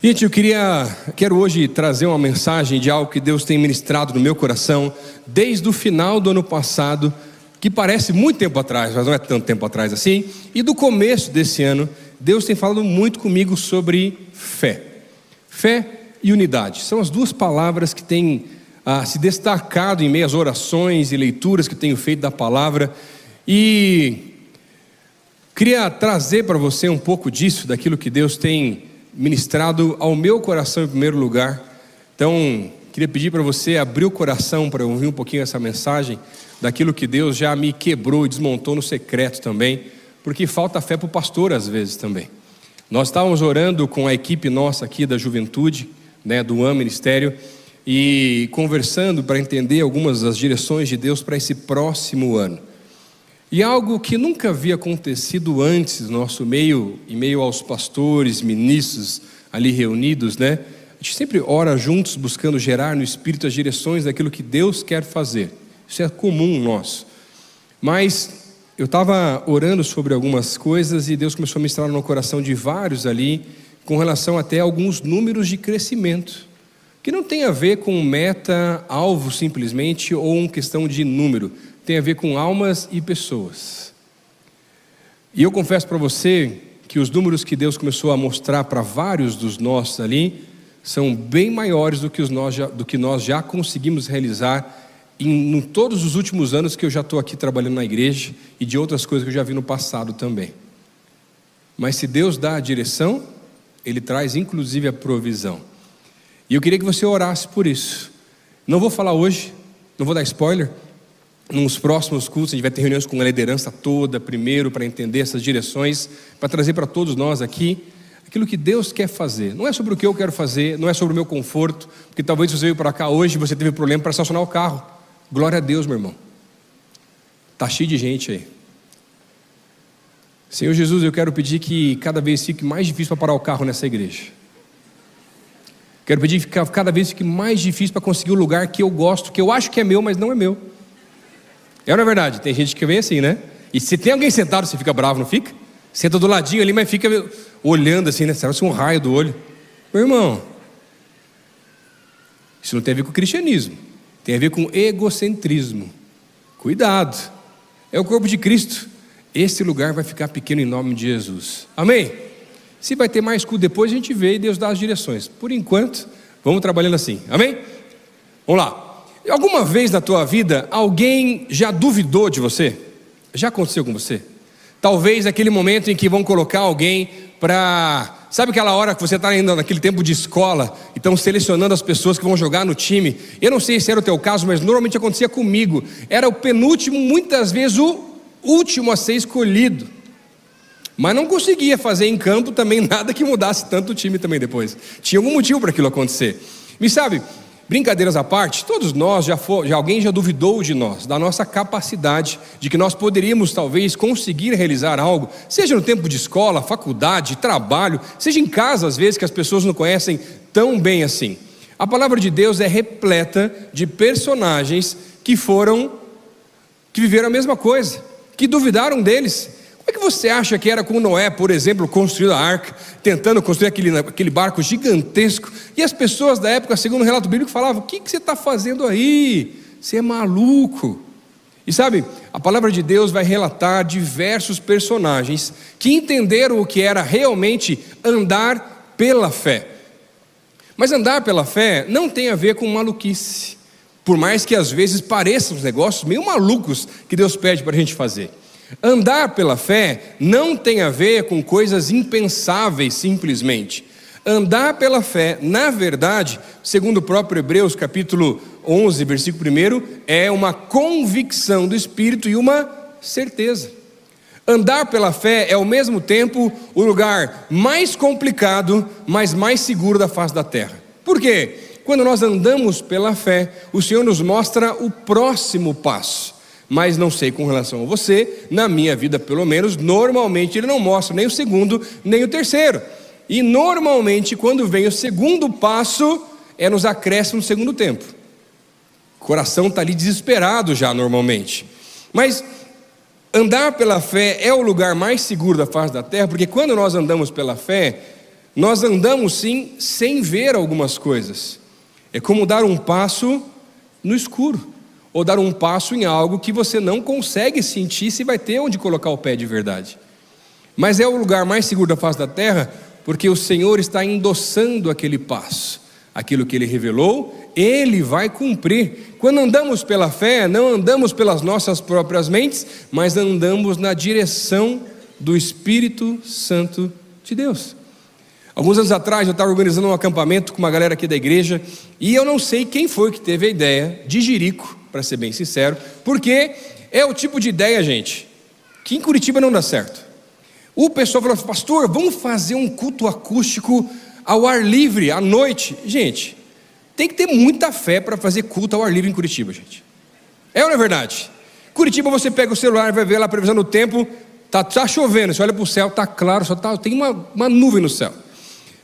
Gente, eu queria, quero hoje trazer uma mensagem de algo que Deus tem ministrado no meu coração desde o final do ano passado, que parece muito tempo atrás, mas não é tanto tempo atrás assim, e do começo desse ano, Deus tem falado muito comigo sobre fé. Fé e unidade são as duas palavras que têm ah, se destacado em meio às orações e leituras que tenho feito da palavra, e queria trazer para você um pouco disso, daquilo que Deus tem ministrado ao meu coração em primeiro lugar. Então, queria pedir para você abrir o coração para ouvir um pouquinho essa mensagem daquilo que Deus já me quebrou e desmontou no secreto também, porque falta fé para o pastor às vezes também. Nós estávamos orando com a equipe nossa aqui da juventude, né, do AM Ministério, e conversando para entender algumas das direções de Deus para esse próximo ano. E algo que nunca havia acontecido antes no nosso meio, em meio aos pastores, ministros ali reunidos, né? A gente sempre ora juntos buscando gerar no Espírito as direções daquilo que Deus quer fazer. Isso é comum nosso. Mas eu estava orando sobre algumas coisas e Deus começou a ministrar no coração de vários ali, com relação até a alguns números de crescimento, que não tem a ver com meta, alvo simplesmente, ou uma questão de número tem a ver com almas e pessoas. E eu confesso para você que os números que Deus começou a mostrar para vários dos nossos ali são bem maiores do que, os nós, já, do que nós já conseguimos realizar em, em todos os últimos anos que eu já estou aqui trabalhando na igreja e de outras coisas que eu já vi no passado também. Mas se Deus dá a direção, Ele traz inclusive a provisão. E eu queria que você orasse por isso. Não vou falar hoje, não vou dar spoiler, nos próximos cultos, a gente vai ter reuniões com a liderança toda, primeiro, para entender essas direções, para trazer para todos nós aqui aquilo que Deus quer fazer. Não é sobre o que eu quero fazer, não é sobre o meu conforto, porque talvez você veio para cá hoje e você teve problema para estacionar o carro. Glória a Deus, meu irmão. Está cheio de gente aí. Senhor Jesus, eu quero pedir que cada vez fique mais difícil para parar o carro nessa igreja. Quero pedir que cada vez fique mais difícil para conseguir o lugar que eu gosto, que eu acho que é meu, mas não é meu. É na é verdade, tem gente que vem assim, né? E se tem alguém sentado, você fica bravo, não fica? Senta do ladinho ali, mas fica olhando assim, né? É um raio do olho? Meu irmão, isso não tem a ver com cristianismo, tem a ver com egocentrismo. Cuidado, é o corpo de Cristo. Esse lugar vai ficar pequeno em nome de Jesus. Amém? Se vai ter mais culto depois, a gente vê e Deus dá as direções. Por enquanto, vamos trabalhando assim. Amém? Vamos lá. Alguma vez na tua vida alguém já duvidou de você? Já aconteceu com você? Talvez aquele momento em que vão colocar alguém para. Sabe aquela hora que você está indo naquele tempo de escola e estão selecionando as pessoas que vão jogar no time? Eu não sei se era o teu caso, mas normalmente acontecia comigo. Era o penúltimo, muitas vezes o último a ser escolhido. Mas não conseguia fazer em campo também nada que mudasse tanto o time também depois. Tinha algum motivo para aquilo acontecer. Me sabe, Brincadeiras à parte, todos nós já, for, já alguém já duvidou de nós, da nossa capacidade de que nós poderíamos talvez conseguir realizar algo, seja no tempo de escola, faculdade, trabalho, seja em casa às vezes que as pessoas não conhecem tão bem assim. A palavra de Deus é repleta de personagens que foram que viveram a mesma coisa, que duvidaram deles, é que você acha que era com Noé, por exemplo, construindo a arca, tentando construir aquele, aquele barco gigantesco, e as pessoas da época, segundo o relato bíblico, falavam: O que, que você está fazendo aí? Você é maluco. E sabe, a palavra de Deus vai relatar diversos personagens que entenderam o que era realmente andar pela fé. Mas andar pela fé não tem a ver com maluquice, por mais que às vezes pareçam os negócios meio malucos que Deus pede para a gente fazer. Andar pela fé não tem a ver com coisas impensáveis simplesmente. Andar pela fé, na verdade, segundo o próprio Hebreus, capítulo 11, versículo 1, é uma convicção do Espírito e uma certeza. Andar pela fé é ao mesmo tempo o lugar mais complicado, mas mais seguro da face da terra. Por quê? Quando nós andamos pela fé, o Senhor nos mostra o próximo passo mas não sei com relação a você, na minha vida pelo menos, normalmente ele não mostra nem o segundo, nem o terceiro. E normalmente, quando vem o segundo passo, é nos acréscimos do segundo tempo. O coração está ali desesperado já, normalmente. Mas andar pela fé é o lugar mais seguro da face da terra, porque quando nós andamos pela fé, nós andamos sim sem ver algumas coisas. É como dar um passo no escuro, ou dar um passo em algo que você não consegue sentir se vai ter onde colocar o pé de verdade. Mas é o lugar mais seguro da face da terra, porque o Senhor está endossando aquele passo. Aquilo que ele revelou, ele vai cumprir. Quando andamos pela fé, não andamos pelas nossas próprias mentes, mas andamos na direção do Espírito Santo de Deus. Alguns anos atrás eu estava organizando um acampamento com uma galera aqui da igreja e eu não sei quem foi que teve a ideia de Jerico, para ser bem sincero, porque é o tipo de ideia, gente, que em Curitiba não dá certo. O pessoal falou, pastor, vamos fazer um culto acústico ao ar livre, à noite. Gente, tem que ter muita fé para fazer culto ao ar livre em Curitiba, gente. É ou não é verdade? Curitiba, você pega o celular, vai ver lá a previsão do tempo, tá, tá chovendo, você olha para o céu, tá claro, só tá, tem uma, uma nuvem no céu.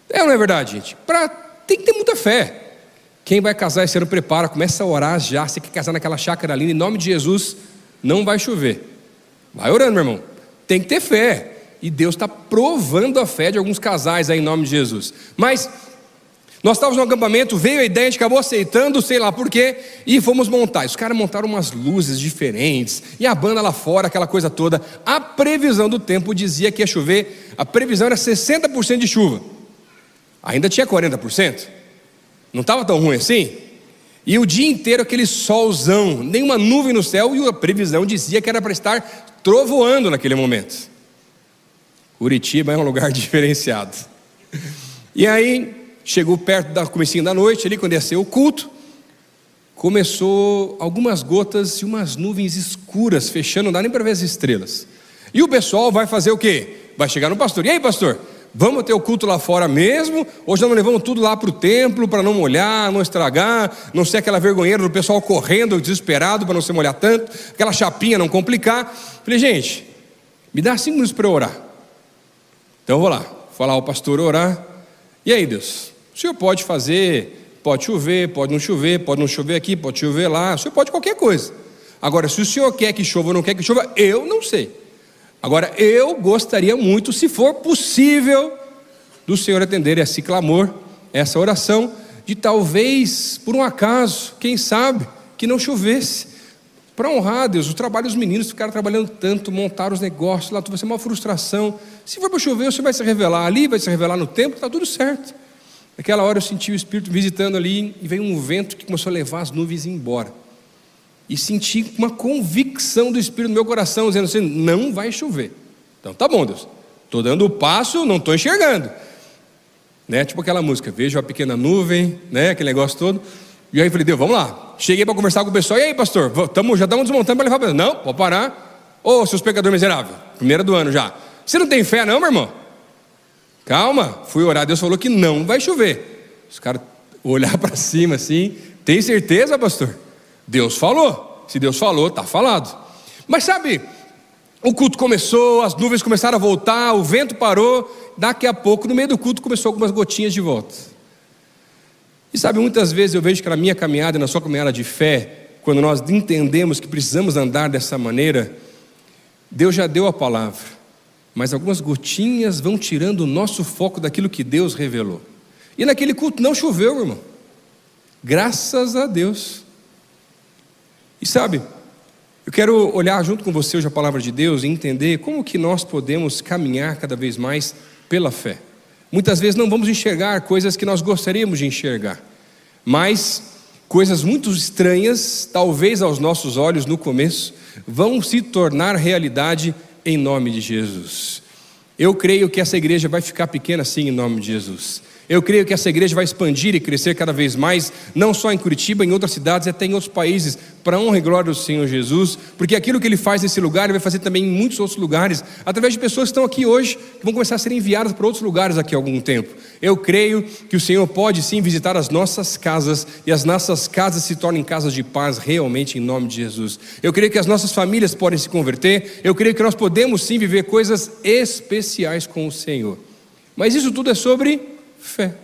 É ou não é verdade, gente? Pra, tem que ter muita fé. Quem vai casar esse ano, prepara, começa a orar já. Você quer casar naquela chácara linda, em nome de Jesus, não vai chover. Vai orando, meu irmão. Tem que ter fé. E Deus está provando a fé de alguns casais aí em nome de Jesus. Mas nós estávamos no acampamento, veio a ideia, a gente acabou aceitando, sei lá por quê, e fomos montar. Os caras montaram umas luzes diferentes, e a banda lá fora, aquela coisa toda. A previsão do tempo dizia que ia chover, a previsão era 60% de chuva. Ainda tinha 40%. Não estava tão ruim assim? E o dia inteiro aquele solzão, nenhuma nuvem no céu, e a previsão dizia que era para estar trovoando naquele momento. Curitiba é um lugar diferenciado. E aí, chegou perto da comecinho da noite, ali, quando ia ser o culto, começou algumas gotas e umas nuvens escuras fechando, não dá nem para ver as estrelas. E o pessoal vai fazer o quê? Vai chegar no pastor. E aí, pastor? Vamos ter o culto lá fora mesmo? Já não levamos tudo lá para o templo para não molhar, não estragar, não ser aquela vergonheira do pessoal correndo desesperado para não se molhar tanto, aquela chapinha não complicar? Falei, gente, me dá cinco minutos para eu orar. Então eu vou lá, falar ao pastor orar. E aí, Deus, o senhor pode fazer, pode chover, pode não chover, pode não chover aqui, pode chover lá, o senhor pode qualquer coisa. Agora, se o senhor quer que chova ou não quer que chova, eu não sei. Agora, eu gostaria muito, se for possível, do Senhor atender esse clamor, essa oração, de talvez, por um acaso, quem sabe, que não chovesse. Para honrar Deus, o trabalho dos meninos ficaram trabalhando tanto, montaram os negócios, lá vai ser uma frustração. Se for para chover, você vai se revelar ali, vai se revelar no tempo, está tudo certo. Naquela hora eu senti o Espírito visitando ali e veio um vento que começou a levar as nuvens embora e senti uma convicção do Espírito no meu coração, dizendo assim: não vai chover. Então tá bom, Deus, estou dando o passo, não estou enxergando. Né? Tipo aquela música, vejo a pequena nuvem, né? aquele negócio todo. E aí eu falei, Deus, vamos lá. Cheguei para conversar com o pessoal, e aí, pastor, tamo, já estamos desmontando para levar para Não, pode parar. Ô, oh, seus pecadores miseráveis, primeira do ano já. Você não tem fé, não, meu irmão? Calma, fui orar, Deus falou que não vai chover. Os caras olhar para cima assim, tem certeza, pastor? Deus falou. Se Deus falou, está falado. Mas sabe, o culto começou, as nuvens começaram a voltar, o vento parou. Daqui a pouco, no meio do culto, começou algumas gotinhas de volta. E sabe, muitas vezes eu vejo que na minha caminhada, na sua caminhada de fé, quando nós entendemos que precisamos andar dessa maneira, Deus já deu a palavra, mas algumas gotinhas vão tirando o nosso foco daquilo que Deus revelou. E naquele culto não choveu, irmão. Graças a Deus. E sabe, eu quero olhar junto com você hoje a palavra de Deus e entender como que nós podemos caminhar cada vez mais pela fé. Muitas vezes não vamos enxergar coisas que nós gostaríamos de enxergar, mas coisas muito estranhas, talvez aos nossos olhos no começo, vão se tornar realidade em nome de Jesus. Eu creio que essa igreja vai ficar pequena assim em nome de Jesus. Eu creio que essa igreja vai expandir e crescer cada vez mais, não só em Curitiba, em outras cidades, até em outros países, para honra e glória do Senhor Jesus, porque aquilo que Ele faz nesse lugar, Ele vai fazer também em muitos outros lugares, através de pessoas que estão aqui hoje, que vão começar a ser enviadas para outros lugares daqui a algum tempo. Eu creio que o Senhor pode sim visitar as nossas casas, e as nossas casas se tornem casas de paz realmente em nome de Jesus. Eu creio que as nossas famílias podem se converter, eu creio que nós podemos sim viver coisas especiais com o Senhor. Mas isso tudo é sobre fé.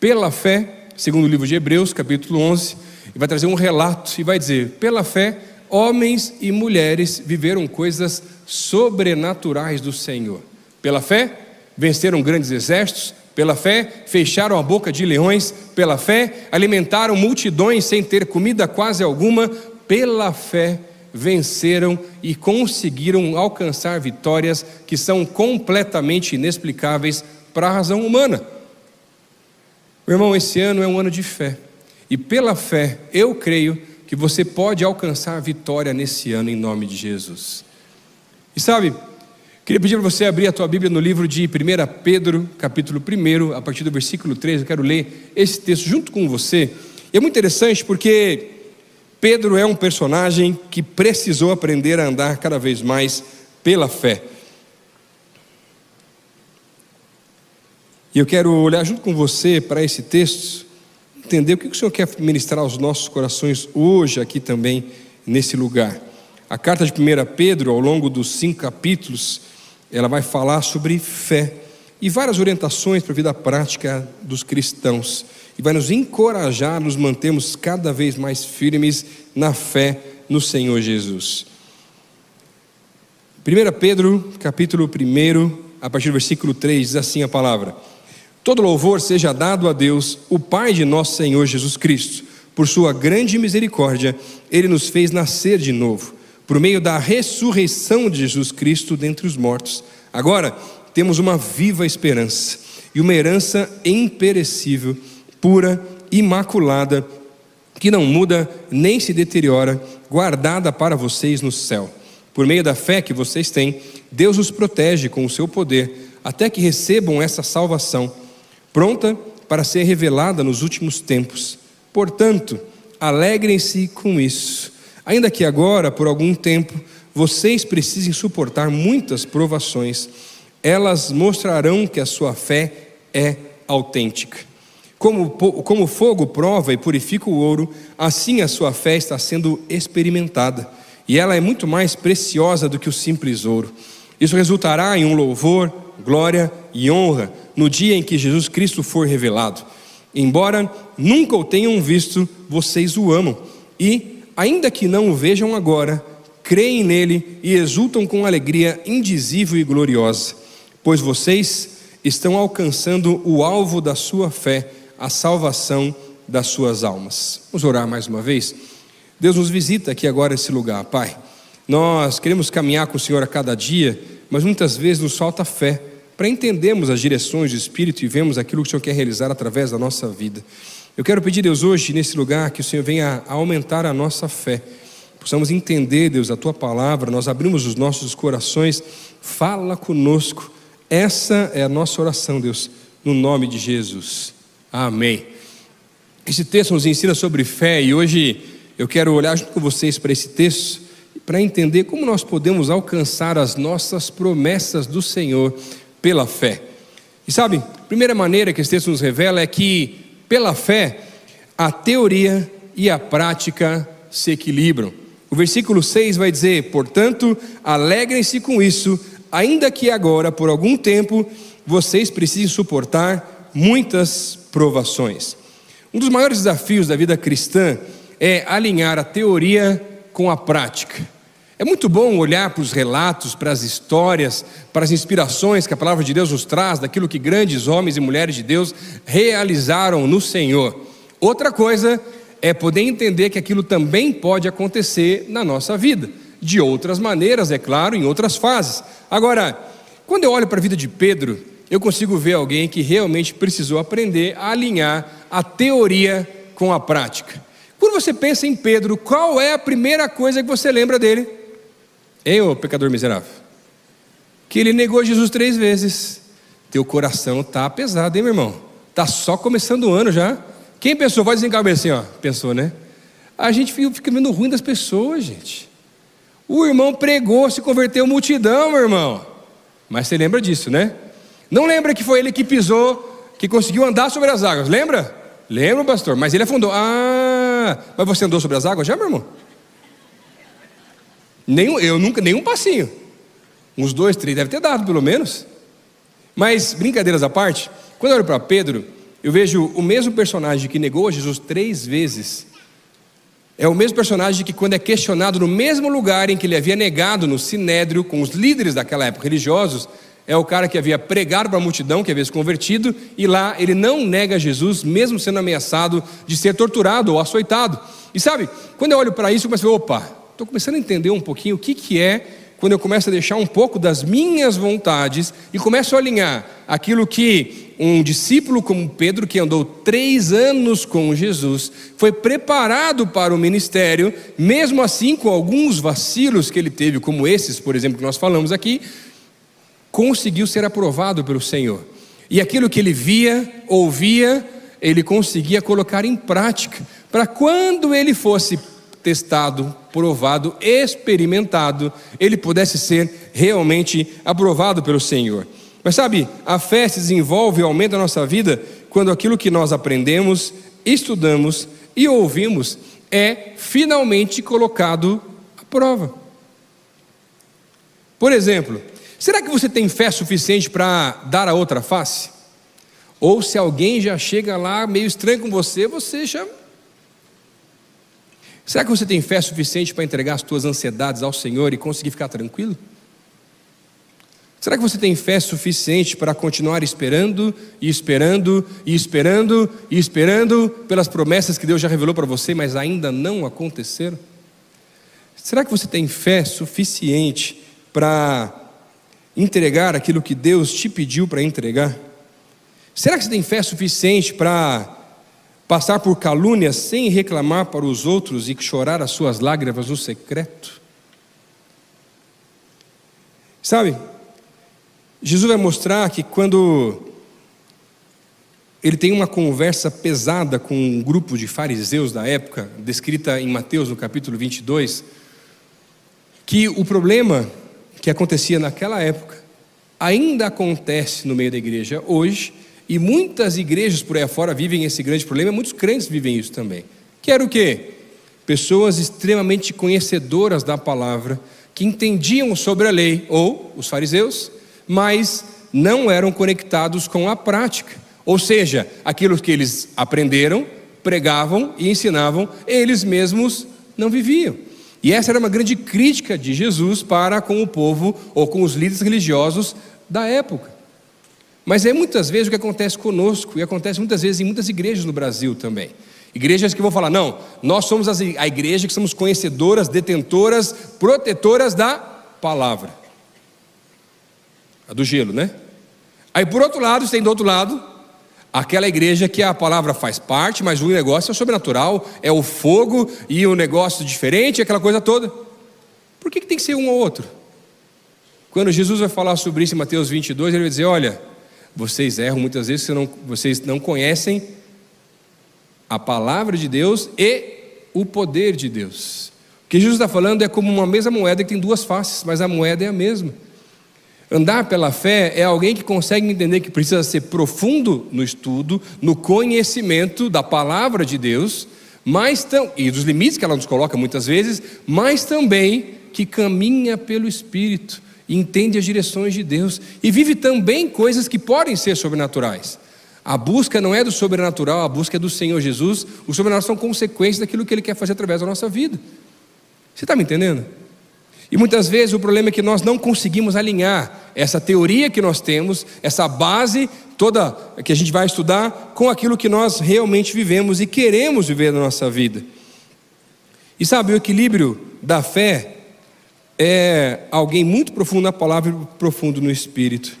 Pela fé, segundo o livro de Hebreus, capítulo 11, e vai trazer um relato e vai dizer: pela fé, homens e mulheres viveram coisas sobrenaturais do Senhor. Pela fé, venceram grandes exércitos, pela fé, fecharam a boca de leões, pela fé, alimentaram multidões sem ter comida quase alguma, pela fé, venceram e conseguiram alcançar vitórias que são completamente inexplicáveis para a razão humana. Meu irmão, esse ano é um ano de fé, e pela fé, eu creio que você pode alcançar vitória nesse ano em nome de Jesus. E sabe, Queria pedir para você abrir a tua Bíblia no livro de 1 Pedro, capítulo 1, a partir do versículo 3. Eu quero ler esse texto junto com você. E é muito interessante porque Pedro é um personagem que precisou aprender a andar cada vez mais pela fé. E eu quero olhar junto com você para esse texto, entender o que o Senhor quer ministrar aos nossos corações hoje, aqui também, nesse lugar. A carta de 1 Pedro, ao longo dos cinco capítulos, ela vai falar sobre fé e várias orientações para a vida prática dos cristãos e vai nos encorajar nos mantermos cada vez mais firmes na fé no Senhor Jesus. 1 Pedro, capítulo 1, a partir do versículo 3, diz assim a palavra: Todo louvor seja dado a Deus, o Pai de nosso Senhor Jesus Cristo. Por sua grande misericórdia, ele nos fez nascer de novo por meio da ressurreição de Jesus Cristo dentre os mortos. Agora temos uma viva esperança e uma herança imperecível, pura, imaculada, que não muda nem se deteriora, guardada para vocês no céu. Por meio da fé que vocês têm, Deus os protege com o seu poder, até que recebam essa salvação, pronta para ser revelada nos últimos tempos. Portanto, alegrem-se com isso Ainda que agora, por algum tempo, vocês precisem suportar muitas provações, elas mostrarão que a sua fé é autêntica. Como, como o fogo prova e purifica o ouro, assim a sua fé está sendo experimentada, e ela é muito mais preciosa do que o simples ouro. Isso resultará em um louvor, glória e honra no dia em que Jesus Cristo for revelado. Embora nunca o tenham visto, vocês o amam e ainda que não o vejam agora, creem nele e exultam com alegria indizível e gloriosa, pois vocês estão alcançando o alvo da sua fé, a salvação das suas almas. Vamos orar mais uma vez? Deus nos visita aqui agora esse lugar, Pai. Nós queremos caminhar com o Senhor a cada dia, mas muitas vezes nos falta fé para entendermos as direções do Espírito e vemos aquilo que o Senhor quer realizar através da nossa vida. Eu quero pedir, Deus, hoje, nesse lugar, que o Senhor venha a aumentar a nossa fé. Possamos entender, Deus, a tua palavra, nós abrimos os nossos corações, fala conosco. Essa é a nossa oração, Deus, no nome de Jesus. Amém. Esse texto nos ensina sobre fé e hoje eu quero olhar junto com vocês para esse texto para entender como nós podemos alcançar as nossas promessas do Senhor pela fé. E sabe, a primeira maneira que esse texto nos revela é que pela fé, a teoria e a prática se equilibram. O versículo 6 vai dizer: Portanto, alegrem-se com isso, ainda que agora, por algum tempo, vocês precisem suportar muitas provações. Um dos maiores desafios da vida cristã é alinhar a teoria com a prática. É muito bom olhar para os relatos, para as histórias, para as inspirações que a palavra de Deus nos traz, daquilo que grandes homens e mulheres de Deus realizaram no Senhor. Outra coisa é poder entender que aquilo também pode acontecer na nossa vida, de outras maneiras, é claro, em outras fases. Agora, quando eu olho para a vida de Pedro, eu consigo ver alguém que realmente precisou aprender a alinhar a teoria com a prática. Quando você pensa em Pedro, qual é a primeira coisa que você lembra dele? Ei, ô pecador miserável. Que ele negou Jesus três vezes. Teu coração tá pesado, hein, meu irmão? Tá só começando o ano já. Quem pensou? Vai desencabeçar assim, ó. Pensou, né? A gente fica vendo ruim das pessoas, gente. O irmão pregou, se converteu multidão, meu irmão. Mas você lembra disso, né? Não lembra que foi ele que pisou, que conseguiu andar sobre as águas, lembra? Lembra, pastor? Mas ele afundou. Ah, mas você andou sobre as águas já, meu irmão? Nenhum, eu nunca, nenhum passinho. Uns dois, três, deve ter dado pelo menos. Mas, brincadeiras à parte, quando eu olho para Pedro, eu vejo o mesmo personagem que negou a Jesus três vezes. É o mesmo personagem que, quando é questionado no mesmo lugar em que ele havia negado no sinédrio com os líderes daquela época religiosos, é o cara que havia pregado para a multidão, que havia se convertido, e lá ele não nega Jesus, mesmo sendo ameaçado de ser torturado ou açoitado. E sabe, quando eu olho para isso, eu começo a opa, estou começando a entender um pouquinho o que, que é quando eu começo a deixar um pouco das minhas vontades e começo a alinhar aquilo que um discípulo como Pedro, que andou três anos com Jesus, foi preparado para o ministério, mesmo assim com alguns vacilos que ele teve, como esses, por exemplo, que nós falamos aqui, conseguiu ser aprovado pelo Senhor. E aquilo que ele via, ouvia, ele conseguia colocar em prática, para quando ele fosse testado, provado, experimentado, ele pudesse ser realmente aprovado pelo Senhor. Mas sabe, a fé se desenvolve e aumenta a nossa vida quando aquilo que nós aprendemos, estudamos e ouvimos é finalmente colocado à prova. Por exemplo, Será que você tem fé suficiente para dar a outra face? Ou se alguém já chega lá meio estranho com você, você já. Será que você tem fé suficiente para entregar as suas ansiedades ao Senhor e conseguir ficar tranquilo? Será que você tem fé suficiente para continuar esperando e esperando e esperando e esperando pelas promessas que Deus já revelou para você, mas ainda não aconteceram? Será que você tem fé suficiente para entregar aquilo que Deus te pediu para entregar? Será que você tem fé suficiente para passar por calúnias sem reclamar para os outros e chorar as suas lágrimas no secreto? Sabe, Jesus vai mostrar que quando ele tem uma conversa pesada com um grupo de fariseus da época, descrita em Mateus no capítulo 22, que o problema que acontecia naquela época ainda acontece no meio da igreja hoje, e muitas igrejas por aí fora vivem esse grande problema, muitos crentes vivem isso também. Que era o quê? Pessoas extremamente conhecedoras da palavra, que entendiam sobre a lei, ou os fariseus, mas não eram conectados com a prática. Ou seja, aquilo que eles aprenderam, pregavam e ensinavam, eles mesmos não viviam. E essa era uma grande crítica de Jesus para com o povo ou com os líderes religiosos da época. Mas é muitas vezes o que acontece conosco, e acontece muitas vezes em muitas igrejas no Brasil também. Igrejas que vão falar, não, nós somos a igreja que somos conhecedoras, detentoras, protetoras da palavra. A do gelo, né? Aí por outro lado, tem do outro lado Aquela igreja que a palavra faz parte, mas o negócio é sobrenatural, é o fogo e o negócio diferente, aquela coisa toda. Por que, que tem que ser um ou outro? Quando Jesus vai falar sobre isso em Mateus 22, ele vai dizer: Olha, vocês erram muitas vezes, vocês não, vocês não conhecem a palavra de Deus e o poder de Deus. O que Jesus está falando é como uma mesma moeda que tem duas faces, mas a moeda é a mesma. Andar pela fé é alguém que consegue entender que precisa ser profundo no estudo, no conhecimento da palavra de Deus, mas e dos limites que ela nos coloca muitas vezes, mas também que caminha pelo Espírito, entende as direções de Deus e vive também coisas que podem ser sobrenaturais. A busca não é do sobrenatural, a busca é do Senhor Jesus. O sobrenatural são consequências daquilo que Ele quer fazer através da nossa vida. Você está me entendendo? E muitas vezes o problema é que nós não conseguimos alinhar essa teoria que nós temos, essa base toda que a gente vai estudar, com aquilo que nós realmente vivemos e queremos viver na nossa vida. E sabe, o equilíbrio da fé é alguém muito profundo na palavra e profundo no espírito.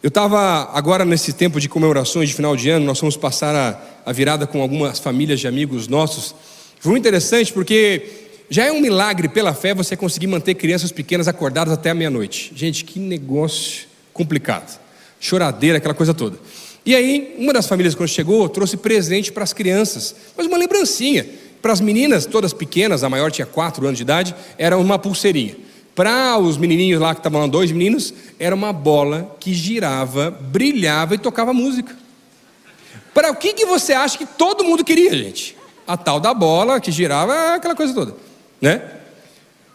Eu estava agora nesse tempo de comemorações de final de ano, nós fomos passar a, a virada com algumas famílias de amigos nossos. Foi muito interessante porque já é um milagre pela fé você conseguir manter crianças pequenas acordadas até a meia-noite. Gente, que negócio complicado. Choradeira, aquela coisa toda. E aí, uma das famílias, quando chegou, trouxe presente para as crianças, mas uma lembrancinha. Para as meninas, todas pequenas, a maior tinha quatro anos de idade, era uma pulseirinha. Para os menininhos lá, que estavam lá, dois meninos, era uma bola que girava, brilhava e tocava música. Para o que, que você acha que todo mundo queria, gente? A tal da bola que girava, aquela coisa toda né?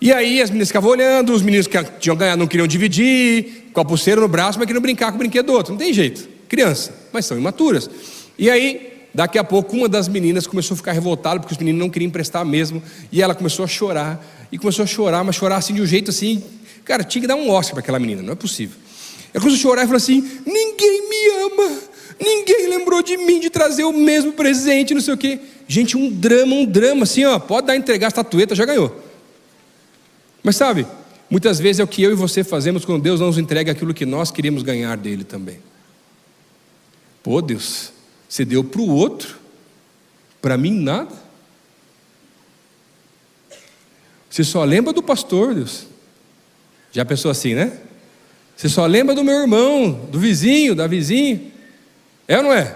E aí as meninas ficavam olhando, os meninos que tinham ganhado não queriam dividir, com a pulseira no braço, mas queriam brincar com o brinquedo do outro. Não tem jeito, criança, mas são imaturas. E aí, daqui a pouco, uma das meninas começou a ficar revoltada, porque os meninos não queriam emprestar mesmo, e ela começou a chorar, e começou a chorar, mas chorar assim de um jeito assim, Cara, tinha que dar um Oscar para aquela menina, não é possível. Ela começou a chorar e falou assim: ninguém me ama, ninguém lembrou de mim de trazer o mesmo presente, não sei o quê. Gente, um drama, um drama, assim, ó, pode dar entregar a estatueta, já ganhou. Mas sabe, muitas vezes é o que eu e você fazemos quando Deus não nos entrega aquilo que nós queríamos ganhar dele também. Pô, Deus, você deu para o outro, para mim nada. Você só lembra do pastor, Deus. Já pensou assim, né? Você só lembra do meu irmão, do vizinho, da vizinha. É ou não é?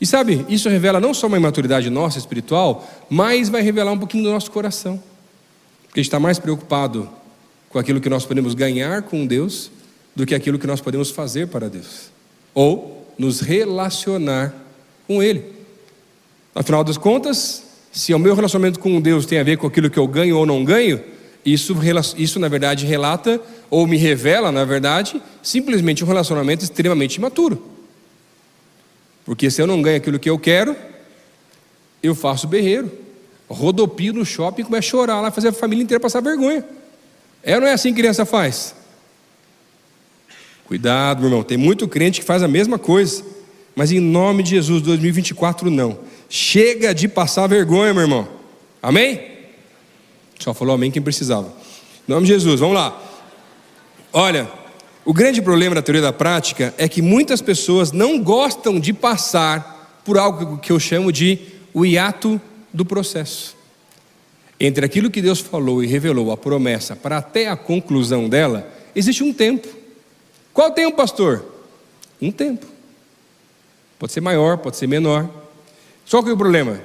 E sabe, isso revela não só uma imaturidade nossa espiritual, mas vai revelar um pouquinho do nosso coração. Porque a gente está mais preocupado com aquilo que nós podemos ganhar com Deus do que aquilo que nós podemos fazer para Deus. Ou nos relacionar com Ele. Afinal das contas, se o meu relacionamento com Deus tem a ver com aquilo que eu ganho ou não ganho, isso, isso na verdade relata, ou me revela, na verdade, simplesmente um relacionamento extremamente imaturo. Porque se eu não ganho aquilo que eu quero, eu faço berreiro, rodopio no shopping e começo a chorar lá, fazer a família inteira passar vergonha. É ou não é assim que criança faz? Cuidado, meu irmão, tem muito crente que faz a mesma coisa, mas em nome de Jesus, 2024 não. Chega de passar vergonha, meu irmão. Amém? Só falou amém quem precisava. Em nome de Jesus, vamos lá. Olha, o grande problema da teoria da prática é que muitas pessoas não gostam de passar por algo que eu chamo de o hiato do processo. Entre aquilo que Deus falou e revelou, a promessa, para até a conclusão dela, existe um tempo. Qual tempo, pastor? Um tempo. Pode ser maior, pode ser menor. Só que o problema,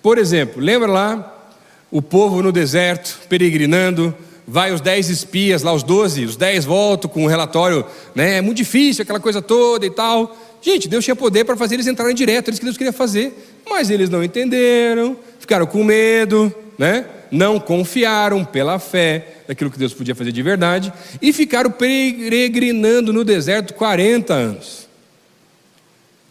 por exemplo, lembra lá o povo no deserto, peregrinando, vai os dez espias, lá os doze, os dez voltam com um relatório, né? É muito difícil, aquela coisa toda e tal. Gente, Deus tinha poder para fazer eles entrarem direto, eles que Deus queria fazer, mas eles não entenderam, ficaram com medo, né? Não confiaram pela fé daquilo que Deus podia fazer de verdade e ficaram peregrinando no deserto 40 anos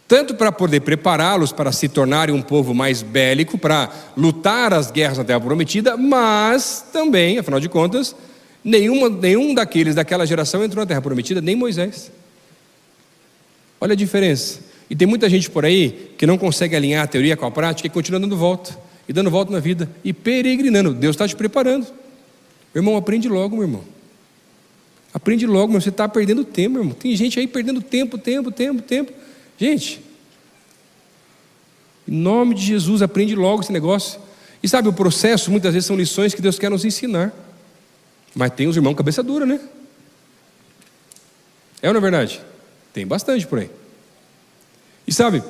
tanto para poder prepará-los para se tornarem um povo mais bélico, para lutar as guerras na Terra Prometida, mas também, afinal de contas, nenhuma, nenhum daqueles daquela geração entrou na Terra Prometida, nem Moisés. Olha a diferença. E tem muita gente por aí que não consegue alinhar a teoria com a prática e continua dando volta, e dando volta na vida, e peregrinando. Deus está te preparando. Meu irmão, aprende logo, meu irmão. Aprende logo, meu. Você está perdendo tempo, meu irmão. Tem gente aí perdendo tempo, tempo, tempo, tempo. Gente, em nome de Jesus, aprende logo esse negócio. E sabe, o processo muitas vezes são lições que Deus quer nos ensinar. Mas tem os irmãos cabeça dura, né? É ou não é verdade? Tem bastante por aí. E sabe,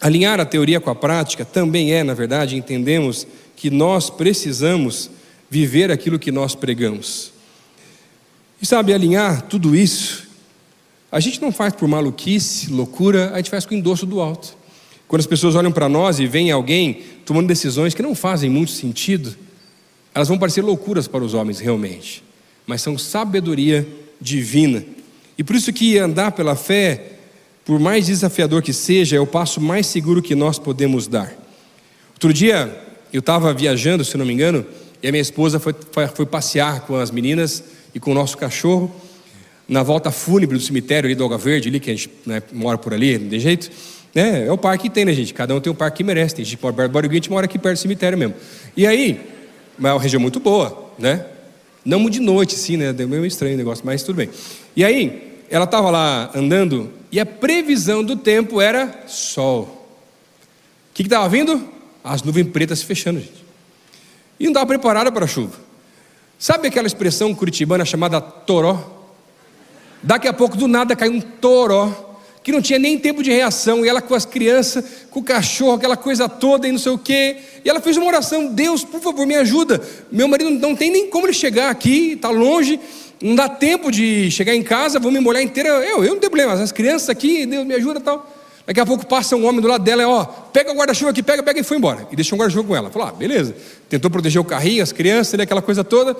alinhar a teoria com a prática também é, na verdade, entendemos que nós precisamos viver aquilo que nós pregamos. E sabe, alinhar tudo isso a gente não faz por maluquice, loucura, a gente faz com endosso do alto. Quando as pessoas olham para nós e veem alguém tomando decisões que não fazem muito sentido, elas vão parecer loucuras para os homens realmente, mas são sabedoria divina. E por isso que andar pela fé, por mais desafiador que seja, é o passo mais seguro que nós podemos dar. Outro dia, eu estava viajando, se não me engano, e a minha esposa foi, foi, passear com as meninas e com o nosso cachorro na volta fúnebre do cemitério ali do Alga Verde, ali, que a gente né, mora por ali, não tem jeito. Né? É o parque que tem, né, gente? Cada um tem um parque que merece. Tem gente que mora a gente mora aqui perto do cemitério mesmo. E aí, é uma região muito boa, né? Não de noite, sim, né? Deu meio estranho o negócio, mas tudo bem. E aí, ela estava lá andando e a previsão do tempo era sol. O que estava vindo? As nuvens pretas se fechando, gente. E não estava preparada para a chuva. Sabe aquela expressão curitibana chamada toró? Daqui a pouco, do nada, caiu um toró, que não tinha nem tempo de reação, e ela com as crianças, com o cachorro, aquela coisa toda e não sei o quê. E ela fez uma oração: Deus, por favor, me ajuda. Meu marido não tem nem como ele chegar aqui, está longe, não dá tempo de chegar em casa, vou me molhar inteira. Eu, eu não tenho problema, as crianças aqui, Deus me ajuda tal. Daqui a pouco passa um homem do lado dela, ó, pega o guarda-chuva aqui, pega, pega e foi embora. E deixou um guarda-chuva com ela. Falou, ah, beleza. Tentou proteger o carrinho, as crianças, aquela coisa toda.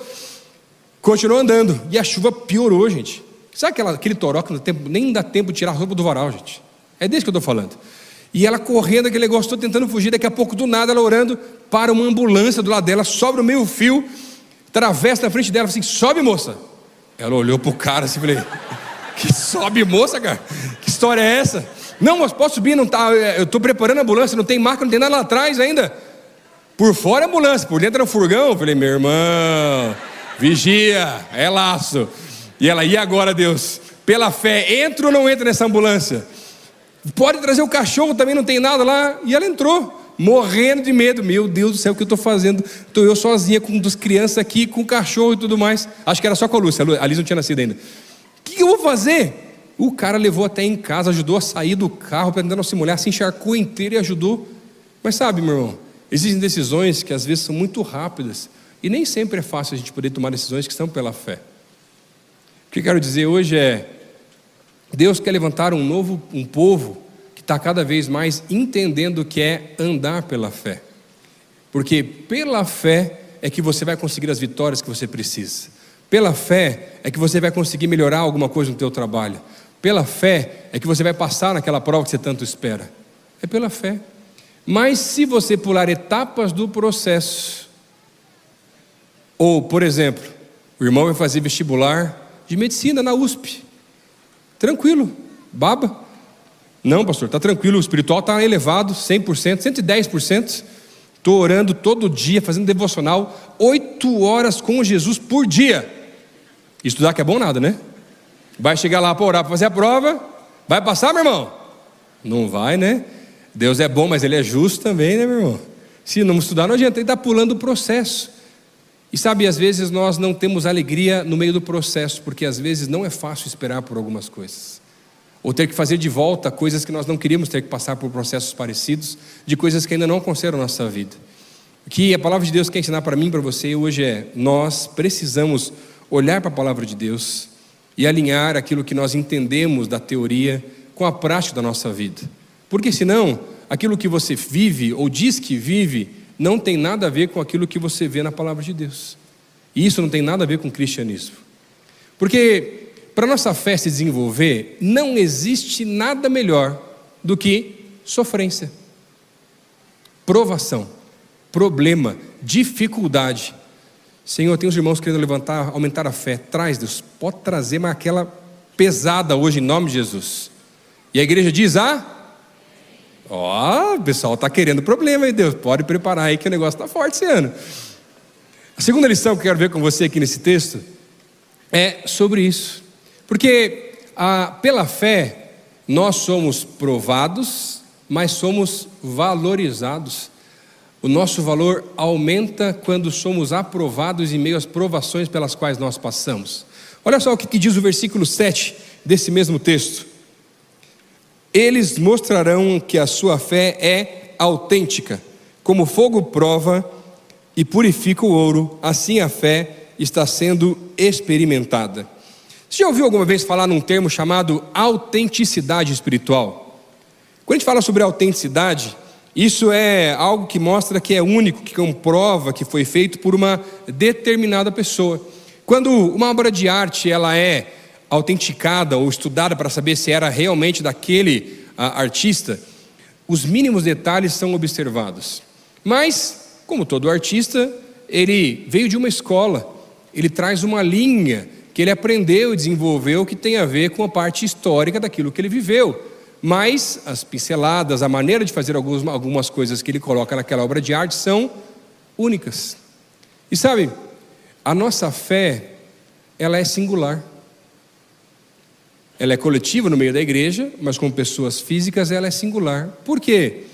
Continuou andando. E a chuva piorou, gente. Sabe aquela, aquele toró que nem dá tempo de tirar a roupa do varal, gente? É desse que eu estou falando. E ela correndo, aquele negócio, estou tentando fugir, daqui a pouco do nada ela orando para uma ambulância do lado dela, sobra o meio fio, atravessa na frente dela, assim, sobe moça. Ela olhou pro cara assim, falei, que sobe moça, cara? Que história é essa? Não, mas posso subir, não tá, eu estou preparando a ambulância, não tem marca, não tem nada lá atrás ainda. Por fora é ambulância, por dentro é o furgão. Falei, meu irmão, vigia, é laço. E ela, e agora, Deus? Pela fé, entra ou não entra nessa ambulância? Pode trazer o cachorro, também não tem nada lá. E ela entrou morrendo de medo. Meu Deus do céu, o que eu estou fazendo? Estou eu sozinha com duas crianças aqui, com o cachorro e tudo mais. Acho que era só com a Lúcia, a Liz não tinha nascido ainda. O que eu vou fazer? O cara levou até em casa, ajudou a sair do carro, tentando se molhar, se encharcou inteiro e ajudou. Mas sabe, meu irmão, existem decisões que às vezes são muito rápidas e nem sempre é fácil a gente poder tomar decisões que estão pela fé. Que eu quero dizer hoje é: Deus quer levantar um novo um povo está cada vez mais entendendo o que é andar pela fé. Porque pela fé é que você vai conseguir as vitórias que você precisa. Pela fé é que você vai conseguir melhorar alguma coisa no teu trabalho. Pela fé é que você vai passar naquela prova que você tanto espera. É pela fé. Mas se você pular etapas do processo, ou, por exemplo, o irmão vai fazer vestibular de medicina na USP, tranquilo, baba, não, pastor, está tranquilo, o espiritual está elevado, 100%, 110%. Estou orando todo dia, fazendo devocional, oito horas com Jesus por dia. Estudar que é bom nada, né? Vai chegar lá para orar, para fazer a prova, vai passar, meu irmão? Não vai, né? Deus é bom, mas Ele é justo também, né, meu irmão? Se não estudar, não adianta, Ele está pulando o processo. E sabe, às vezes nós não temos alegria no meio do processo, porque às vezes não é fácil esperar por algumas coisas ou ter que fazer de volta coisas que nós não queríamos ter que passar por processos parecidos, de coisas que ainda não aconteceram na nossa vida. O que a palavra de Deus quer ensinar para mim e para você hoje é: nós precisamos olhar para a palavra de Deus e alinhar aquilo que nós entendemos da teoria com a prática da nossa vida. Porque senão, aquilo que você vive ou diz que vive não tem nada a ver com aquilo que você vê na palavra de Deus. E isso não tem nada a ver com cristianismo. Porque para nossa fé se desenvolver, não existe nada melhor do que sofrência, provação, problema, dificuldade. Senhor, tem os irmãos querendo levantar, aumentar a fé. Traz, Deus, pode trazer, mas aquela pesada hoje, em nome de Jesus. E a igreja diz: Ah, ó, oh, o pessoal está querendo problema aí, Deus, pode preparar aí que o negócio está forte esse ano. A segunda lição que eu quero ver com você aqui nesse texto é sobre isso. Porque ah, pela fé nós somos provados, mas somos valorizados. O nosso valor aumenta quando somos aprovados em meio às provações pelas quais nós passamos. Olha só o que diz o versículo 7 desse mesmo texto. Eles mostrarão que a sua fé é autêntica, como fogo prova e purifica o ouro, assim a fé está sendo experimentada. Você já ouviu alguma vez falar num termo chamado autenticidade espiritual? Quando a gente fala sobre autenticidade, isso é algo que mostra que é único, que comprova que foi feito por uma determinada pessoa. Quando uma obra de arte ela é autenticada ou estudada para saber se era realmente daquele artista, os mínimos detalhes são observados. Mas, como todo artista, ele veio de uma escola, ele traz uma linha que ele aprendeu e desenvolveu que tem a ver com a parte histórica daquilo que ele viveu. Mas as pinceladas, a maneira de fazer algumas, algumas coisas que ele coloca naquela obra de arte são únicas. E sabe, a nossa fé, ela é singular. Ela é coletiva no meio da igreja, mas com pessoas físicas ela é singular. Por quê?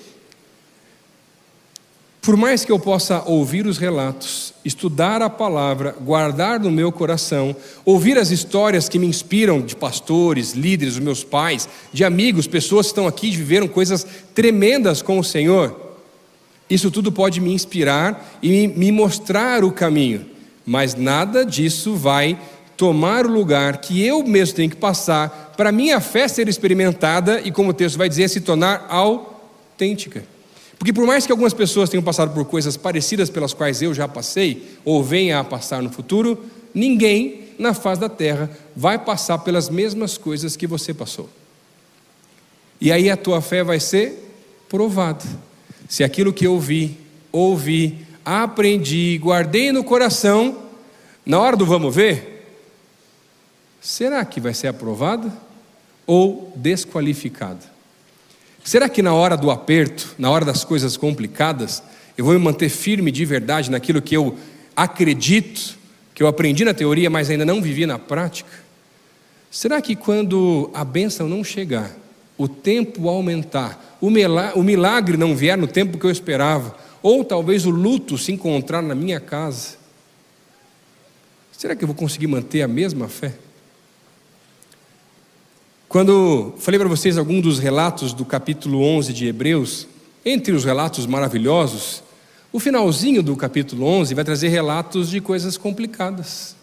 Por mais que eu possa ouvir os relatos, estudar a palavra, guardar no meu coração, ouvir as histórias que me inspiram de pastores, líderes, os meus pais, de amigos, pessoas que estão aqui e viveram coisas tremendas com o Senhor, isso tudo pode me inspirar e me mostrar o caminho, mas nada disso vai tomar o lugar que eu mesmo tenho que passar para minha fé ser experimentada e, como o texto vai dizer, se tornar autêntica. Porque por mais que algumas pessoas tenham passado por coisas parecidas pelas quais eu já passei, ou venha a passar no futuro, ninguém na face da terra vai passar pelas mesmas coisas que você passou. E aí a tua fé vai ser provada. Se aquilo que eu vi, ouvi, aprendi, guardei no coração, Na hora do vamos ver, será que vai ser aprovada ou desqualificada? Será que na hora do aperto, na hora das coisas complicadas, eu vou me manter firme de verdade naquilo que eu acredito, que eu aprendi na teoria, mas ainda não vivi na prática? Será que quando a bênção não chegar, o tempo aumentar, o milagre não vier no tempo que eu esperava, ou talvez o luto se encontrar na minha casa, será que eu vou conseguir manter a mesma fé? Quando falei para vocês algum dos relatos do capítulo 11 de Hebreus, entre os relatos maravilhosos, o finalzinho do capítulo 11 vai trazer relatos de coisas complicadas.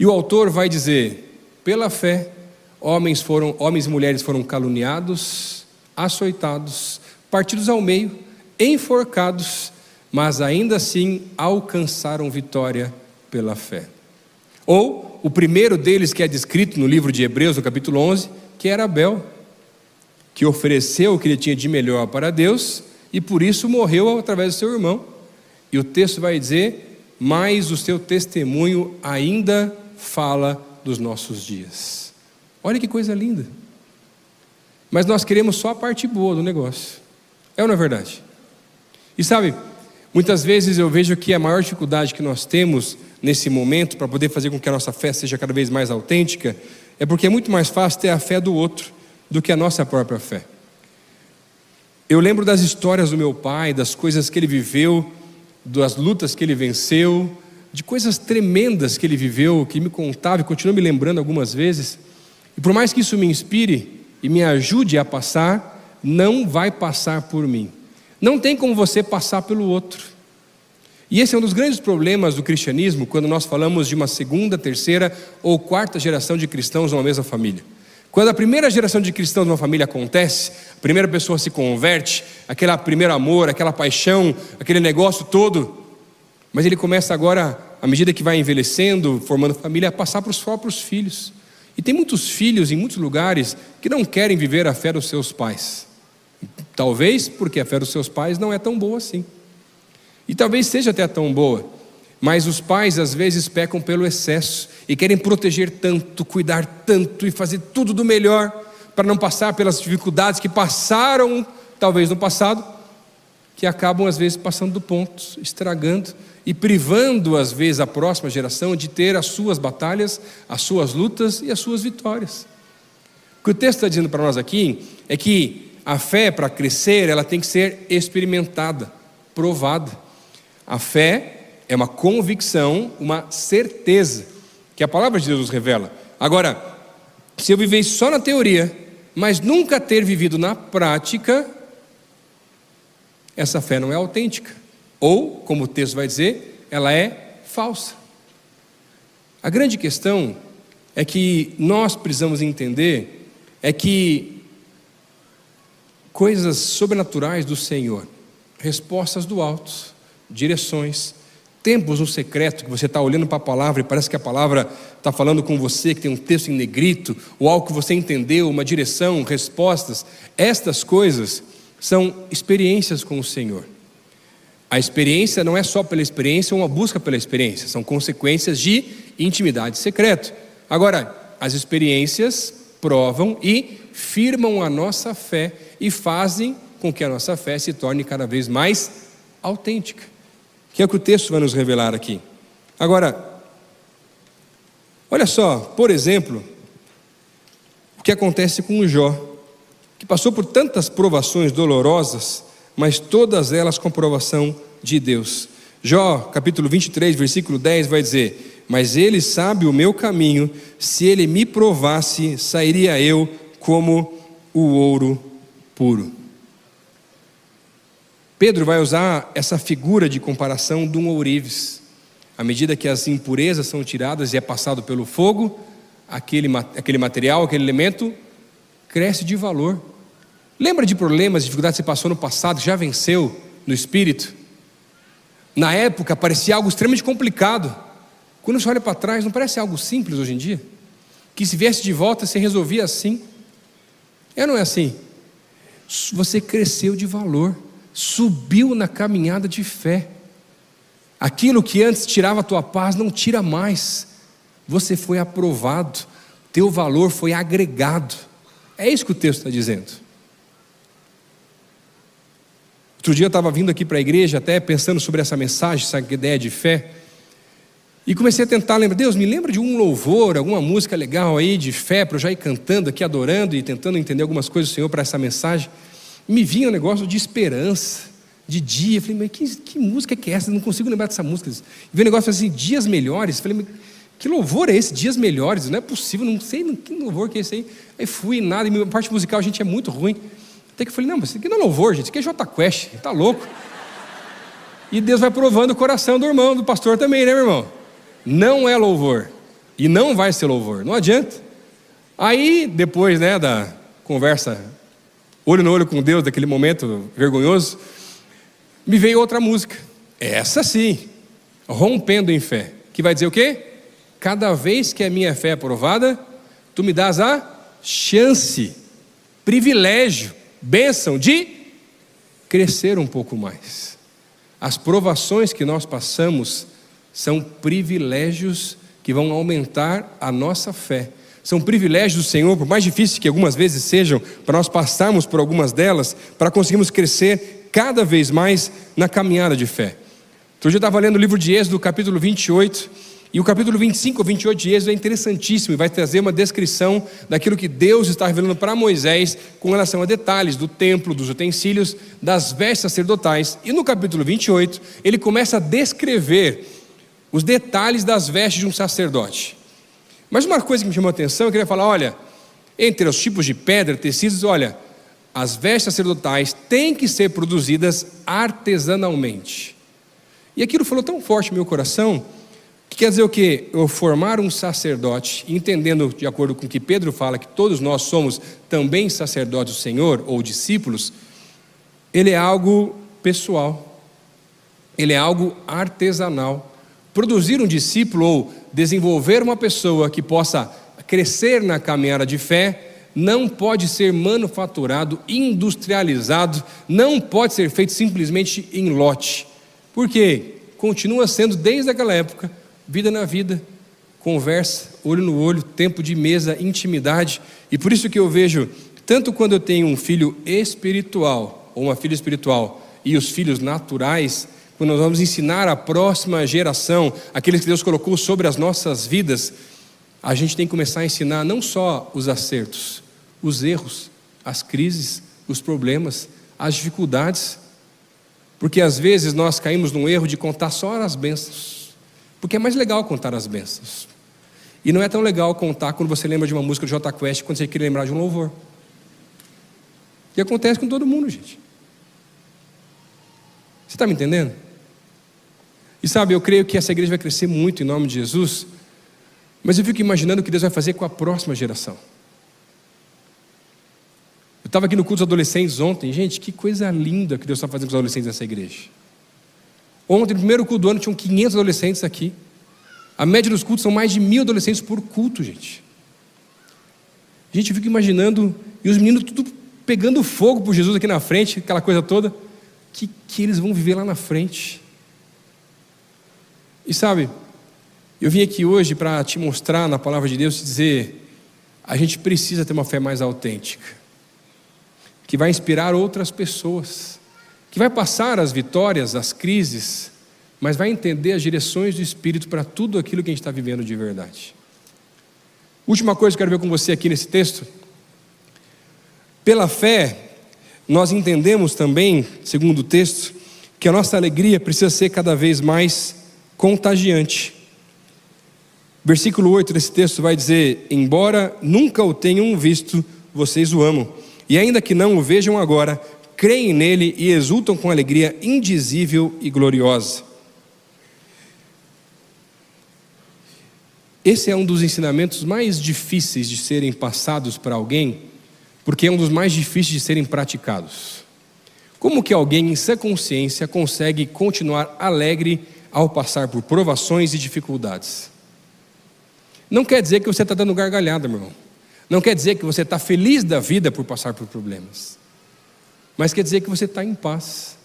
E o autor vai dizer: pela fé, homens foram, homens e mulheres foram caluniados, açoitados, partidos ao meio, enforcados, mas ainda assim alcançaram vitória pela fé. Ou o primeiro deles que é descrito no livro de Hebreus, no capítulo 11, que era Abel, que ofereceu o que ele tinha de melhor para Deus e por isso morreu através do seu irmão. E o texto vai dizer: Mas o seu testemunho ainda fala dos nossos dias. Olha que coisa linda. Mas nós queremos só a parte boa do negócio. É ou não é verdade? E sabe, muitas vezes eu vejo que a maior dificuldade que nós temos nesse momento, para poder fazer com que a nossa fé seja cada vez mais autêntica, é porque é muito mais fácil ter a fé do outro do que a nossa própria fé. Eu lembro das histórias do meu pai, das coisas que ele viveu, das lutas que ele venceu, de coisas tremendas que ele viveu, que me contava e continua me lembrando algumas vezes. E por mais que isso me inspire e me ajude a passar, não vai passar por mim. Não tem como você passar pelo outro. E esse é um dos grandes problemas do cristianismo quando nós falamos de uma segunda, terceira ou quarta geração de cristãos numa mesma família. Quando a primeira geração de cristãos numa família acontece, a primeira pessoa se converte, aquele primeiro amor, aquela paixão, aquele negócio todo, mas ele começa agora, à medida que vai envelhecendo, formando família, a passar para os próprios filhos. E tem muitos filhos em muitos lugares que não querem viver a fé dos seus pais. Talvez porque a fé dos seus pais não é tão boa assim. E talvez seja até tão boa, mas os pais às vezes pecam pelo excesso e querem proteger tanto, cuidar tanto e fazer tudo do melhor para não passar pelas dificuldades que passaram, talvez no passado, que acabam às vezes passando do ponto, estragando e privando às vezes a próxima geração de ter as suas batalhas, as suas lutas e as suas vitórias. O que o texto está dizendo para nós aqui é que a fé para crescer, ela tem que ser experimentada, provada. A fé é uma convicção, uma certeza que a palavra de Deus nos revela. Agora, se eu viver só na teoria, mas nunca ter vivido na prática, essa fé não é autêntica. Ou, como o texto vai dizer, ela é falsa. A grande questão é que nós precisamos entender é que coisas sobrenaturais do Senhor, respostas do alto, direções, tempos no secreto que você está olhando para a palavra e parece que a palavra está falando com você, que tem um texto em negrito, ou algo que você entendeu, uma direção, respostas. Estas coisas são experiências com o Senhor. A experiência não é só pela experiência ou uma busca pela experiência, são consequências de intimidade secreto. Agora, as experiências provam e firmam a nossa fé e fazem com que a nossa fé se torne cada vez mais autêntica que é o que o texto vai nos revelar aqui. Agora, olha só, por exemplo, o que acontece com o Jó, que passou por tantas provações dolorosas, mas todas elas com provação de Deus. Jó, capítulo 23, versículo 10, vai dizer: Mas ele sabe o meu caminho, se ele me provasse, sairia eu como o ouro puro. Pedro vai usar essa figura de comparação de um ourives. À medida que as impurezas são tiradas e é passado pelo fogo, aquele, aquele material, aquele elemento, cresce de valor. Lembra de problemas, dificuldades que você passou no passado, já venceu no espírito? Na época parecia algo extremamente complicado. Quando você olha para trás, não parece algo simples hoje em dia? Que se viesse de volta, você resolvia assim. É não é assim? Você cresceu de valor subiu na caminhada de fé. Aquilo que antes tirava a tua paz não tira mais. Você foi aprovado, teu valor foi agregado. É isso que o texto está dizendo. Outro dia eu estava vindo aqui para a igreja, até pensando sobre essa mensagem, essa ideia de fé. E comecei a tentar lembrar, Deus, me lembra de um louvor, alguma música legal aí de fé, para eu já ir cantando aqui, adorando e tentando entender algumas coisas do Senhor para essa mensagem. Me vinha um negócio de esperança, de dia. Falei, mas que, que música que é essa? Não consigo lembrar dessa música. Veio um negócio assim, dias melhores. Falei, que louvor é esse? Dias melhores? Não é possível, não sei que louvor que é esse aí. Aí fui, nada, e parte musical, a gente, é muito ruim. Até que eu falei, não, mas isso aqui não é louvor, gente, isso aqui é J Quest, tá louco. E Deus vai provando o coração do irmão, do pastor também, né, meu irmão? não é louvor. E não vai ser louvor. Não adianta. Aí, depois né, da conversa olho no olho com Deus, daquele momento vergonhoso, me veio outra música. Essa sim, rompendo em fé. Que vai dizer o quê? Cada vez que a minha fé é provada, tu me dás a chance, privilégio, bênção de crescer um pouco mais. As provações que nós passamos são privilégios que vão aumentar a nossa fé. São privilégios do Senhor, por mais difíceis que algumas vezes sejam, para nós passarmos por algumas delas, para conseguirmos crescer cada vez mais na caminhada de fé. Outro dia eu estava lendo o livro de Êxodo, capítulo 28, e o capítulo 25 ou 28 de Êxodo é interessantíssimo e vai trazer uma descrição daquilo que Deus está revelando para Moisés com relação a detalhes do templo, dos utensílios, das vestes sacerdotais. E no capítulo 28, ele começa a descrever os detalhes das vestes de um sacerdote. Mas uma coisa que me chamou a atenção, eu queria falar: olha, entre os tipos de pedra, tecidos, olha, as vestes sacerdotais têm que ser produzidas artesanalmente. E aquilo falou tão forte no meu coração, que quer dizer o que? Eu formar um sacerdote, entendendo de acordo com o que Pedro fala, que todos nós somos também sacerdotes do Senhor, ou discípulos, ele é algo pessoal, ele é algo artesanal. Produzir um discípulo ou desenvolver uma pessoa que possa crescer na caminhada de fé não pode ser manufaturado, industrializado, não pode ser feito simplesmente em lote. Por quê? Continua sendo desde aquela época, vida na vida, conversa, olho no olho, tempo de mesa, intimidade. E por isso que eu vejo, tanto quando eu tenho um filho espiritual ou uma filha espiritual e os filhos naturais, quando nós vamos ensinar a próxima geração, aqueles que Deus colocou sobre as nossas vidas, a gente tem que começar a ensinar não só os acertos, os erros, as crises, os problemas, as dificuldades. Porque às vezes nós caímos num erro de contar só as bênçãos. Porque é mais legal contar as bênçãos. E não é tão legal contar quando você lembra de uma música do J Quest, quando você quer lembrar de um louvor. E acontece com todo mundo, gente. Você está me entendendo? E sabe, eu creio que essa igreja vai crescer muito em nome de Jesus, mas eu fico imaginando o que Deus vai fazer com a próxima geração. Eu estava aqui no culto dos adolescentes ontem, gente, que coisa linda que Deus está fazendo com os adolescentes nessa igreja. Ontem, no primeiro culto do ano, tinham 500 adolescentes aqui. A média dos cultos são mais de mil adolescentes por culto, gente. Gente, eu fico imaginando, e os meninos tudo pegando fogo por Jesus aqui na frente, aquela coisa toda. Que, que eles vão viver lá na frente. E sabe, eu vim aqui hoje para te mostrar na palavra de Deus, te dizer, a gente precisa ter uma fé mais autêntica, que vai inspirar outras pessoas, que vai passar as vitórias, as crises, mas vai entender as direções do Espírito para tudo aquilo que a gente está vivendo de verdade. Última coisa que eu quero ver com você aqui nesse texto. Pela fé, nós entendemos também, segundo o texto, que a nossa alegria precisa ser cada vez mais contagiante. Versículo 8 desse texto vai dizer: Embora nunca o tenham visto, vocês o amam, e ainda que não o vejam agora, creem nele e exultam com alegria indizível e gloriosa. Esse é um dos ensinamentos mais difíceis de serem passados para alguém, porque é um dos mais difíceis de serem praticados. Como que alguém em sã consciência consegue continuar alegre ao passar por provações e dificuldades. Não quer dizer que você está dando gargalhada, meu irmão. Não quer dizer que você está feliz da vida por passar por problemas. Mas quer dizer que você está em paz.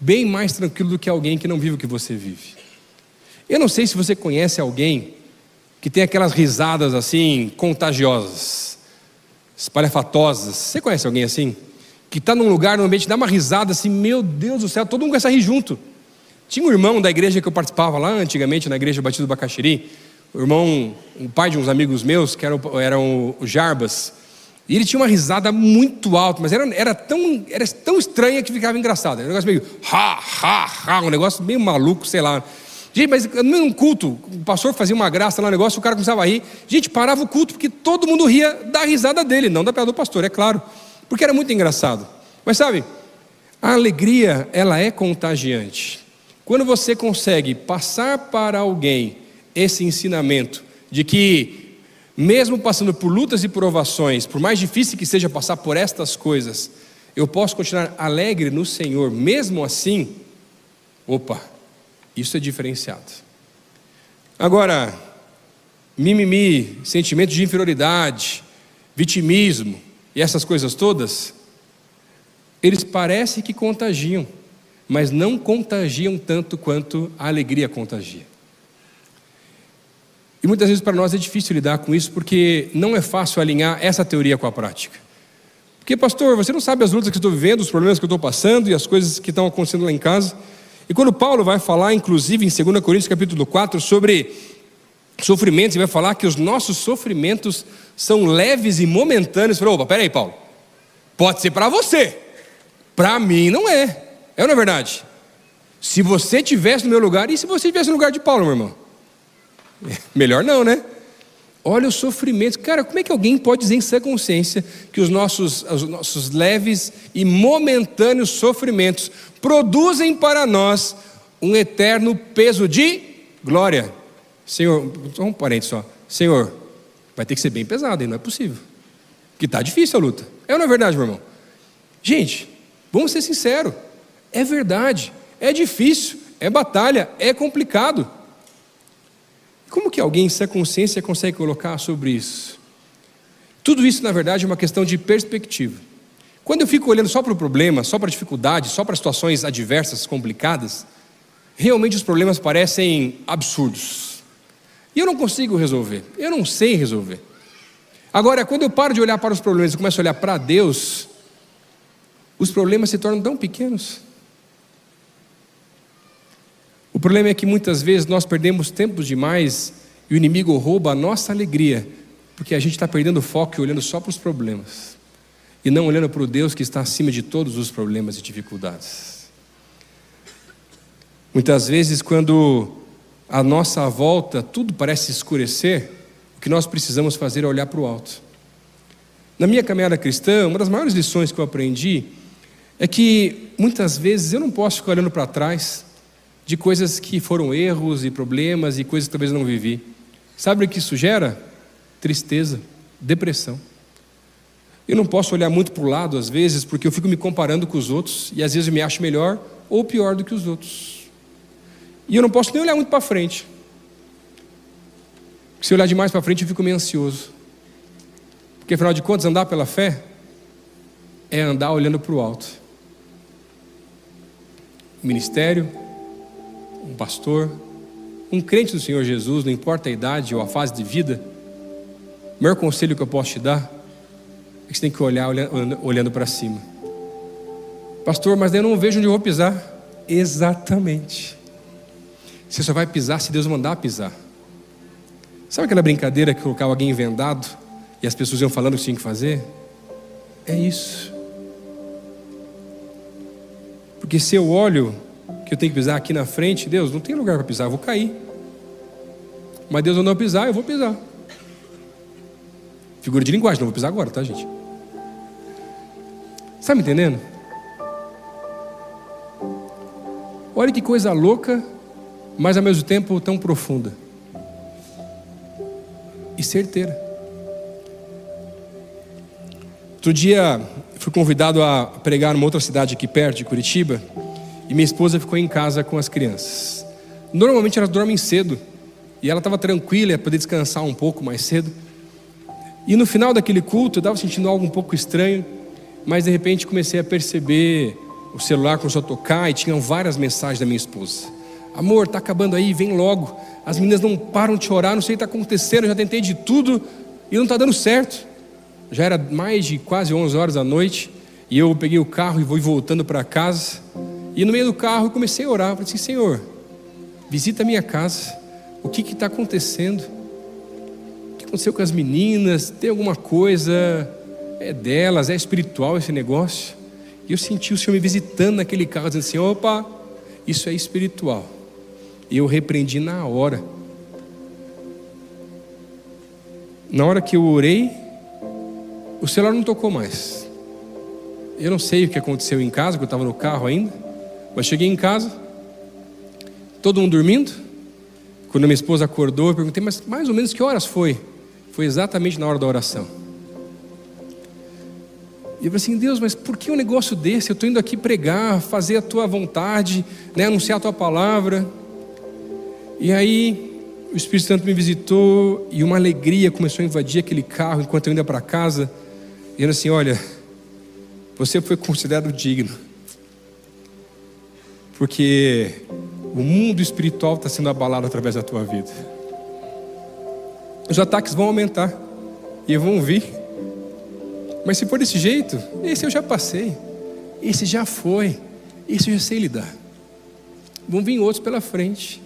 bem mais tranquilo do que alguém que não vive o que você vive. Eu não sei se você conhece alguém que tem aquelas risadas assim contagiosas, espalhafatosas. Você conhece alguém assim? Que está num lugar, num ambiente, dá uma risada assim, meu Deus do céu, todo mundo começa a rir junto. Tinha um irmão da igreja que eu participava lá antigamente, na igreja Batista do Bacaxiri, o irmão, o pai de uns amigos meus, que eram, eram o Jarbas, e ele tinha uma risada muito alta, mas era, era, tão, era tão estranha que ficava engraçado. Era um negócio meio ha, ha, ha, um negócio meio maluco, sei lá. Gente, mas num culto, o pastor fazia uma graça lá no negócio, o cara começava a rir. Gente, parava o culto, porque todo mundo ria da risada dele, não da piada do pastor, é claro. Porque era muito engraçado. Mas sabe, a alegria, ela é contagiante. Quando você consegue passar para alguém esse ensinamento de que, mesmo passando por lutas e provações, por mais difícil que seja passar por estas coisas, eu posso continuar alegre no Senhor, mesmo assim, opa, isso é diferenciado. Agora, mimimi, sentimento de inferioridade, vitimismo e essas coisas todas, eles parecem que contagiam, mas não contagiam tanto quanto a alegria contagia. E muitas vezes para nós é difícil lidar com isso porque não é fácil alinhar essa teoria com a prática. Porque, pastor, você não sabe as lutas que estou vivendo, os problemas que estou passando e as coisas que estão acontecendo lá em casa. E quando Paulo vai falar, inclusive em 2 Coríntios capítulo 4, sobre sofrimentos, ele vai falar que os nossos sofrimentos são leves e momentâneos. Falou, opa, peraí, Paulo. Pode ser para você. Para mim não é. É ou não é verdade? Se você tivesse no meu lugar, e se você tivesse no lugar de Paulo, meu irmão? Melhor não, né? Olha o sofrimento. Cara, como é que alguém pode dizer em sua consciência que os nossos, os nossos leves e momentâneos sofrimentos produzem para nós um eterno peso de glória? Senhor, só um parente só. Senhor, vai ter que ser bem pesado, hein? não é possível. Que está difícil a luta. É ou não é verdade, meu irmão? Gente, vamos ser sinceros. É verdade. É difícil. É batalha. É complicado. Como que alguém sem consciência consegue colocar sobre isso? Tudo isso, na verdade, é uma questão de perspectiva. Quando eu fico olhando só para o problema, só para a dificuldade, só para situações adversas, complicadas, realmente os problemas parecem absurdos. E eu não consigo resolver, eu não sei resolver. Agora, quando eu paro de olhar para os problemas e começo a olhar para Deus, os problemas se tornam tão pequenos. Problema é que muitas vezes nós perdemos tempo demais e o inimigo rouba a nossa alegria, porque a gente está perdendo foco e olhando só para os problemas, e não olhando para o Deus que está acima de todos os problemas e dificuldades. Muitas vezes, quando a nossa volta tudo parece escurecer, o que nós precisamos fazer é olhar para o alto. Na minha caminhada cristã, uma das maiores lições que eu aprendi é que muitas vezes eu não posso ficar olhando para trás de coisas que foram erros e problemas e coisas que talvez não vivi. Sabe o que isso gera? Tristeza, depressão. Eu não posso olhar muito para o lado às vezes, porque eu fico me comparando com os outros e às vezes eu me acho melhor ou pior do que os outros. E eu não posso nem olhar muito para frente. Porque se eu olhar demais para frente, eu fico meio ansioso. Porque afinal de contas, andar pela fé é andar olhando para o alto. Ministério, um pastor, um crente do Senhor Jesus, não importa a idade ou a fase de vida, o maior conselho que eu posso te dar é que você tem que olhar olhando, para cima. Pastor, mas eu não vejo onde eu vou pisar. Exatamente. Você só vai pisar se Deus mandar pisar. Sabe aquela brincadeira que colocava alguém vendado e as pessoas iam falando o que tinha que fazer? É isso. Porque se eu olho que eu tenho que pisar aqui na frente, Deus, não tem lugar para pisar, eu vou cair. Mas Deus não pisar, eu vou pisar. Figura de linguagem, não vou pisar agora, tá, gente? Está me entendendo? Olha que coisa louca, mas ao mesmo tempo tão profunda. E certeira. Outro dia fui convidado a pregar numa outra cidade aqui perto de Curitiba. E minha esposa ficou em casa com as crianças. Normalmente elas dormem cedo. E ela estava tranquila, ia poder descansar um pouco mais cedo. E no final daquele culto, eu estava sentindo algo um pouco estranho. Mas de repente comecei a perceber o celular começou a tocar e tinham várias mensagens da minha esposa. Amor, tá acabando aí, vem logo. As meninas não param de chorar, não sei o que está acontecendo, eu já tentei de tudo e não está dando certo. Já era mais de quase 11 horas da noite e eu peguei o carro e vou voltando para casa. E no meio do carro eu comecei a orar, falei assim, Senhor, visita a minha casa, o que está acontecendo? O que aconteceu com as meninas? Tem alguma coisa? É delas, é espiritual esse negócio? E eu senti o Senhor me visitando naquele carro, dizendo assim: opa, isso é espiritual. E eu repreendi na hora. Na hora que eu orei, o celular não tocou mais. Eu não sei o que aconteceu em casa, porque eu estava no carro ainda. Mas cheguei em casa, todo mundo dormindo. Quando minha esposa acordou, eu perguntei, mas mais ou menos que horas foi? Foi exatamente na hora da oração. E eu falei assim, Deus, mas por que um negócio desse? Eu estou indo aqui pregar, fazer a tua vontade, né, anunciar a tua palavra. E aí o Espírito Santo me visitou e uma alegria começou a invadir aquele carro enquanto eu ia para casa, dizendo assim: Olha, você foi considerado digno, porque o mundo espiritual está sendo abalado através da tua vida. Os ataques vão aumentar e vão vir. Mas se for desse jeito, esse eu já passei, esse já foi, esse eu já sei lidar. Vão vir outros pela frente,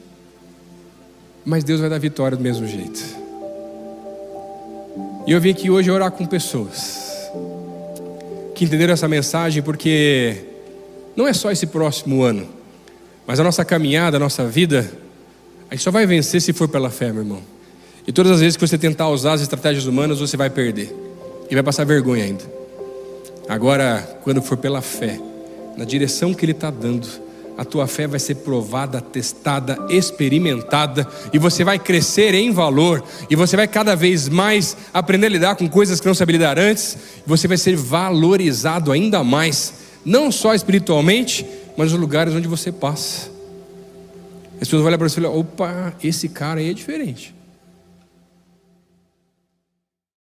mas Deus vai dar vitória do mesmo jeito. E eu vim aqui hoje orar com pessoas que entenderam essa mensagem, porque não é só esse próximo ano, mas a nossa caminhada, a nossa vida, a gente só vai vencer se for pela fé, meu irmão. E todas as vezes que você tentar usar as estratégias humanas, você vai perder. E vai passar vergonha ainda. Agora, quando for pela fé, na direção que Ele está dando, a tua fé vai ser provada, testada, experimentada, e você vai crescer em valor, e você vai cada vez mais aprender a lidar com coisas que não sabia lidar antes, e você vai ser valorizado ainda mais, não só espiritualmente, mas nos lugares onde você passa. As pessoas vão olhar para você e falar: opa, esse cara aí é diferente.